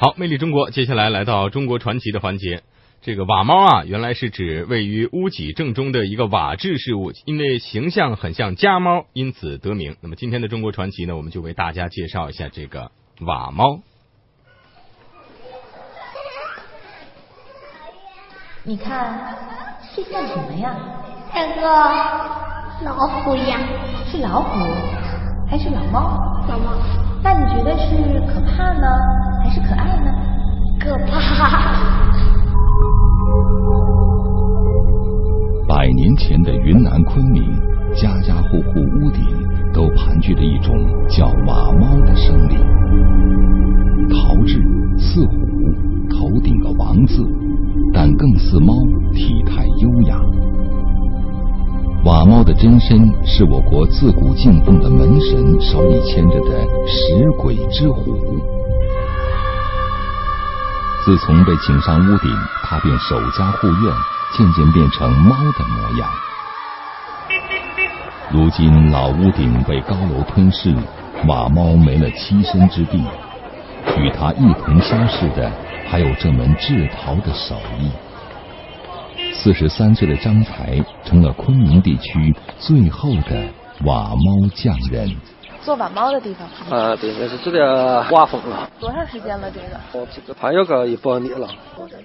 好，魅力中国，接下来来到中国传奇的环节。这个瓦猫啊，原来是指位于屋脊正中的一个瓦制事物，因为形象很像家猫，因此得名。那么今天的中国传奇呢，我们就为大家介绍一下这个瓦猫。你看，这像什么呀？大哥老虎呀。是老虎还是老猫？老猫。那你觉得是可怕呢，还是可爱呢？可怕。百年前的云南昆明，家家户户屋顶都盘踞着一种叫瓦猫的生灵，陶制似虎，头顶个王字，但更似猫，体态优雅。瓦猫的真身是我国自古敬奉的门神手里牵着的食鬼之虎。自从被请上屋顶，他便守家护院，渐渐变成猫的模样。如今老屋顶被高楼吞噬，瓦猫没了栖身之地，与它一同消逝的，还有这门制陶的手艺。四十三岁的张才成了昆明地区最后的瓦猫匠人。做瓦猫的地方啊，对，那是这个瓦坊了。多长时间了？这个我这个还有个一百年了。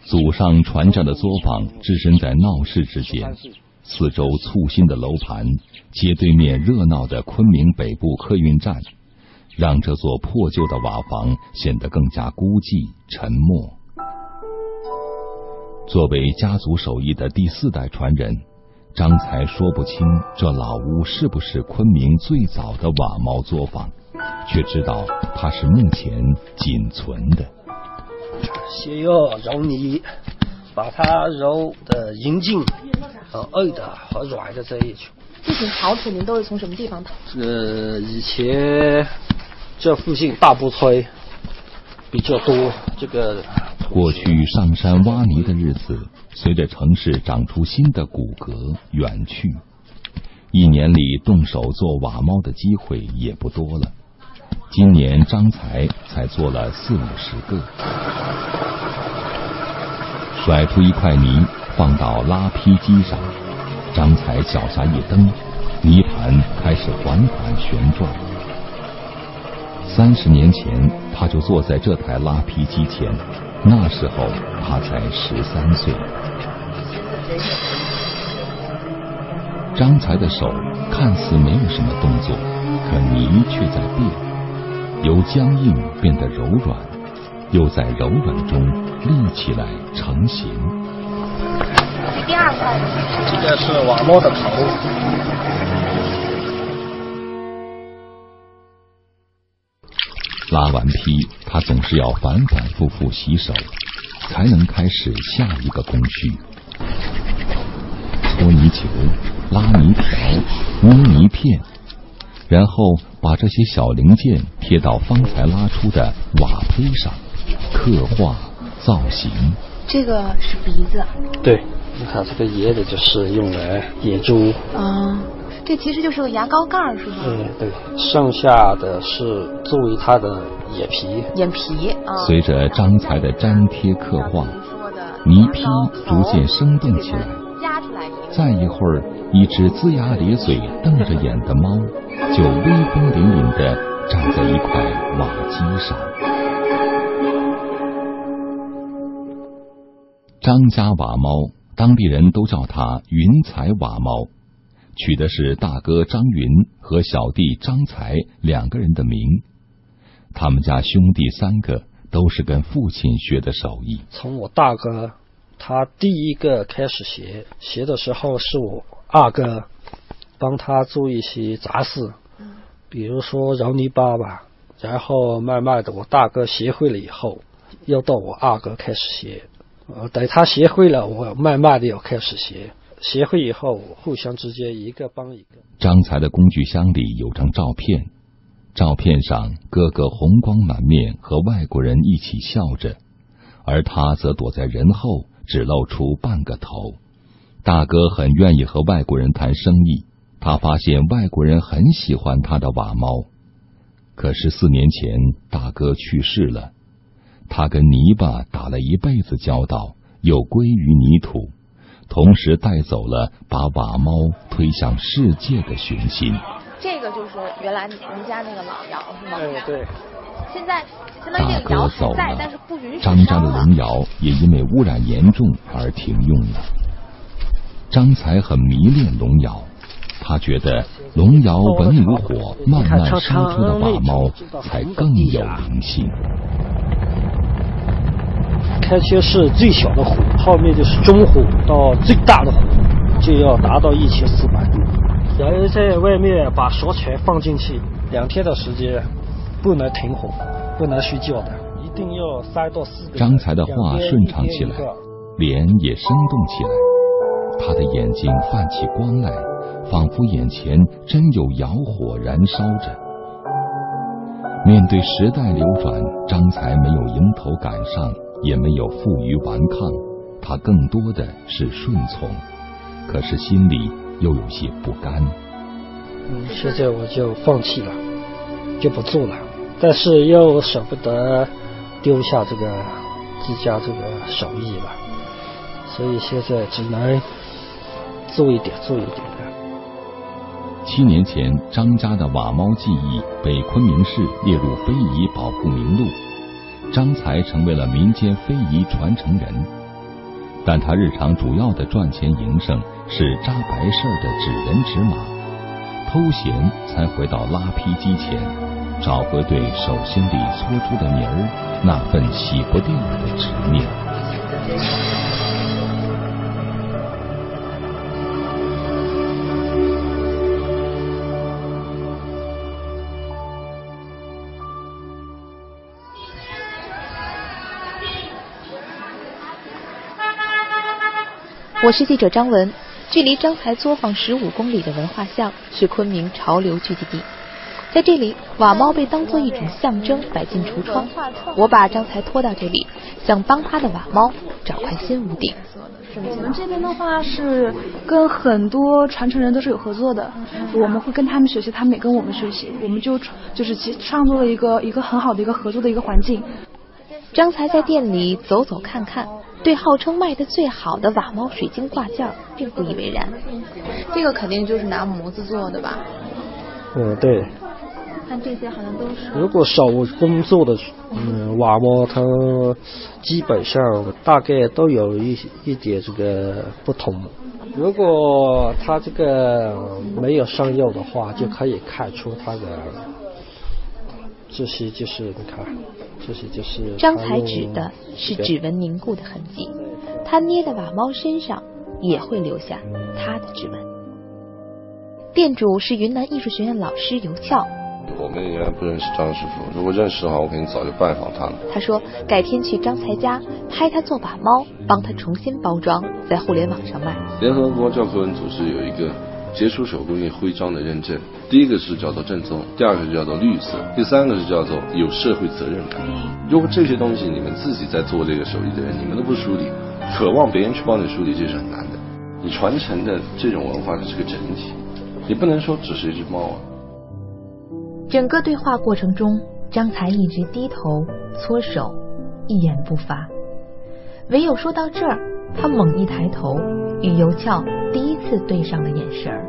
祖上传下的作坊置身在闹市之间，四周簇新的楼盘，街对面热闹的昆明北部客运站，让这座破旧的瓦房显得更加孤寂沉默。作为家族手艺的第四代传人，张才说不清这老屋是不是昆明最早的瓦猫作坊，却知道它是目前仅存的。先要揉泥，把它揉的匀净、和硬的和软的在一起。这些陶土您都是从什么地方淘？呃，以前这附近大布村比较多，这个。过去上山挖泥的日子，随着城市长出新的骨骼远去，一年里动手做瓦猫的机会也不多了。今年张才才做了四五十个，甩出一块泥放到拉坯机上，张才脚下一蹬，泥盘开始缓缓旋转。三十年前，他就坐在这台拉坯机前。那时候他才十三岁，张才的手看似没有什么动作，可泥却在变，由僵硬变得柔软，又在柔软中立起来成型。第二块，这个是瓦猫的头。拉完坯，他总是要反反复复洗手，才能开始下一个工序：搓泥球、拉泥条、捏泥片，然后把这些小零件贴到方才拉出的瓦坯上，刻画造型。这个是鼻子。对，你看这个椰子就是用来野猪。啊。这其实就是个牙膏盖儿，是吗？嗯，对。剩下的是作为它的眼皮。眼皮啊。随着张才的粘贴刻画，泥坯逐渐生动起来。压出来再一会儿，一只龇牙咧嘴、瞪着眼的猫，就威风凛凛地站在一块瓦基上。张家瓦猫，当地人都叫它云彩瓦猫。取的是大哥张云和小弟张才两个人的名，他们家兄弟三个都是跟父亲学的手艺。从我大哥他第一个开始学，学的时候是我二哥帮他做一些杂事，比如说揉泥巴吧。然后慢慢的，我大哥学会了以后，又到我二哥开始学。呃，等他学会了，我慢慢的又开始学。协会以后，互相之间一个帮一个。张才的工具箱里有张照片，照片上哥哥红光满面，和外国人一起笑着，而他则躲在人后，只露出半个头。大哥很愿意和外国人谈生意，他发现外国人很喜欢他的瓦猫。可是四年前，大哥去世了，他跟泥巴打了一辈子交道，又归于泥土，同时带走了把瓦猫推向世界的雄心。这个就是原来您家那个老窑是吗？哎，对。现在相当于大这个窑哥走在，但了是不允许，张家的龙窑也因为污染严重而停用了。张才很迷恋龙窑，他觉得龙窑文武火慢慢烧出的瓦猫才更有灵性。开切是最小的火，后面就是中火到最大的火，就要达到一千四百度。然后在外面把烧柴放进去，两天的时间不能停火，不能睡觉的，一定要三到四个。张才的话顺畅起来，脸也生动起来，他的眼睛泛起光来，仿佛眼前真有窑火燃烧着。面对时代流转，张才没有迎头赶上，也没有负隅顽抗，他更多的是顺从，可是心里又有些不甘。嗯，现在我就放弃了，就不做了，但是又舍不得丢下这个自家这个手艺吧，所以现在只能做一点做一点的。七年前，张家的瓦猫技艺被昆明市列入非遗保护名录，张才成为了民间非遗传承人。但他日常主要的赚钱营生是扎白事儿的纸人纸马，偷闲才回到拉坯机前，找回对手心里搓出的泥儿那份洗不掉的执念。我是记者张文。距离张才作坊十五公里的文化巷是昆明潮流聚集地，在这里，瓦猫被当做一种象征摆进橱窗。我把张才拖到这里，想帮他的瓦猫找块新屋顶。我们这边的话是跟很多传承人都是有合作的，我们会跟他们学习，他们也跟我们学习，我们就就是其创作了一个一个很好的一个合作的一个环境。张才在店里走走看看，对号称卖的最好的瓦猫水晶挂件并不以为然。这个肯定就是拿模子做的吧？嗯，对。看这些好像都是。如果手工做的嗯瓦猫，它基本上大概都有一一点这个不同。如果它这个没有上釉的话，就可以看出它的这些就是你看，这些就是张才指的是指纹凝固的痕迹，他捏的瓦猫身上也会留下他的指纹。店主是云南艺术学院老师尤俏。我们原来不认识张师傅，如果认识的话，我肯定早就拜访他了。他说改天去张才家拍他做把猫，帮他重新包装，在互联网上卖。联合国教科文组织有一个杰出手工艺徽章的认证，第一个是叫做正宗，第二个是叫做绿色，第三个是叫做有社会责任感。如果这些东西你们自己在做这个手艺的人，你们都不梳理，渴望别人去帮你梳理，这是很难的。你传承的这种文化是个整体，你不能说只是一只猫啊。整个对话过程中，张才一直低头搓手，一言不发。唯有说到这儿，他猛一抬头，与尤俏第一次对上了眼神儿。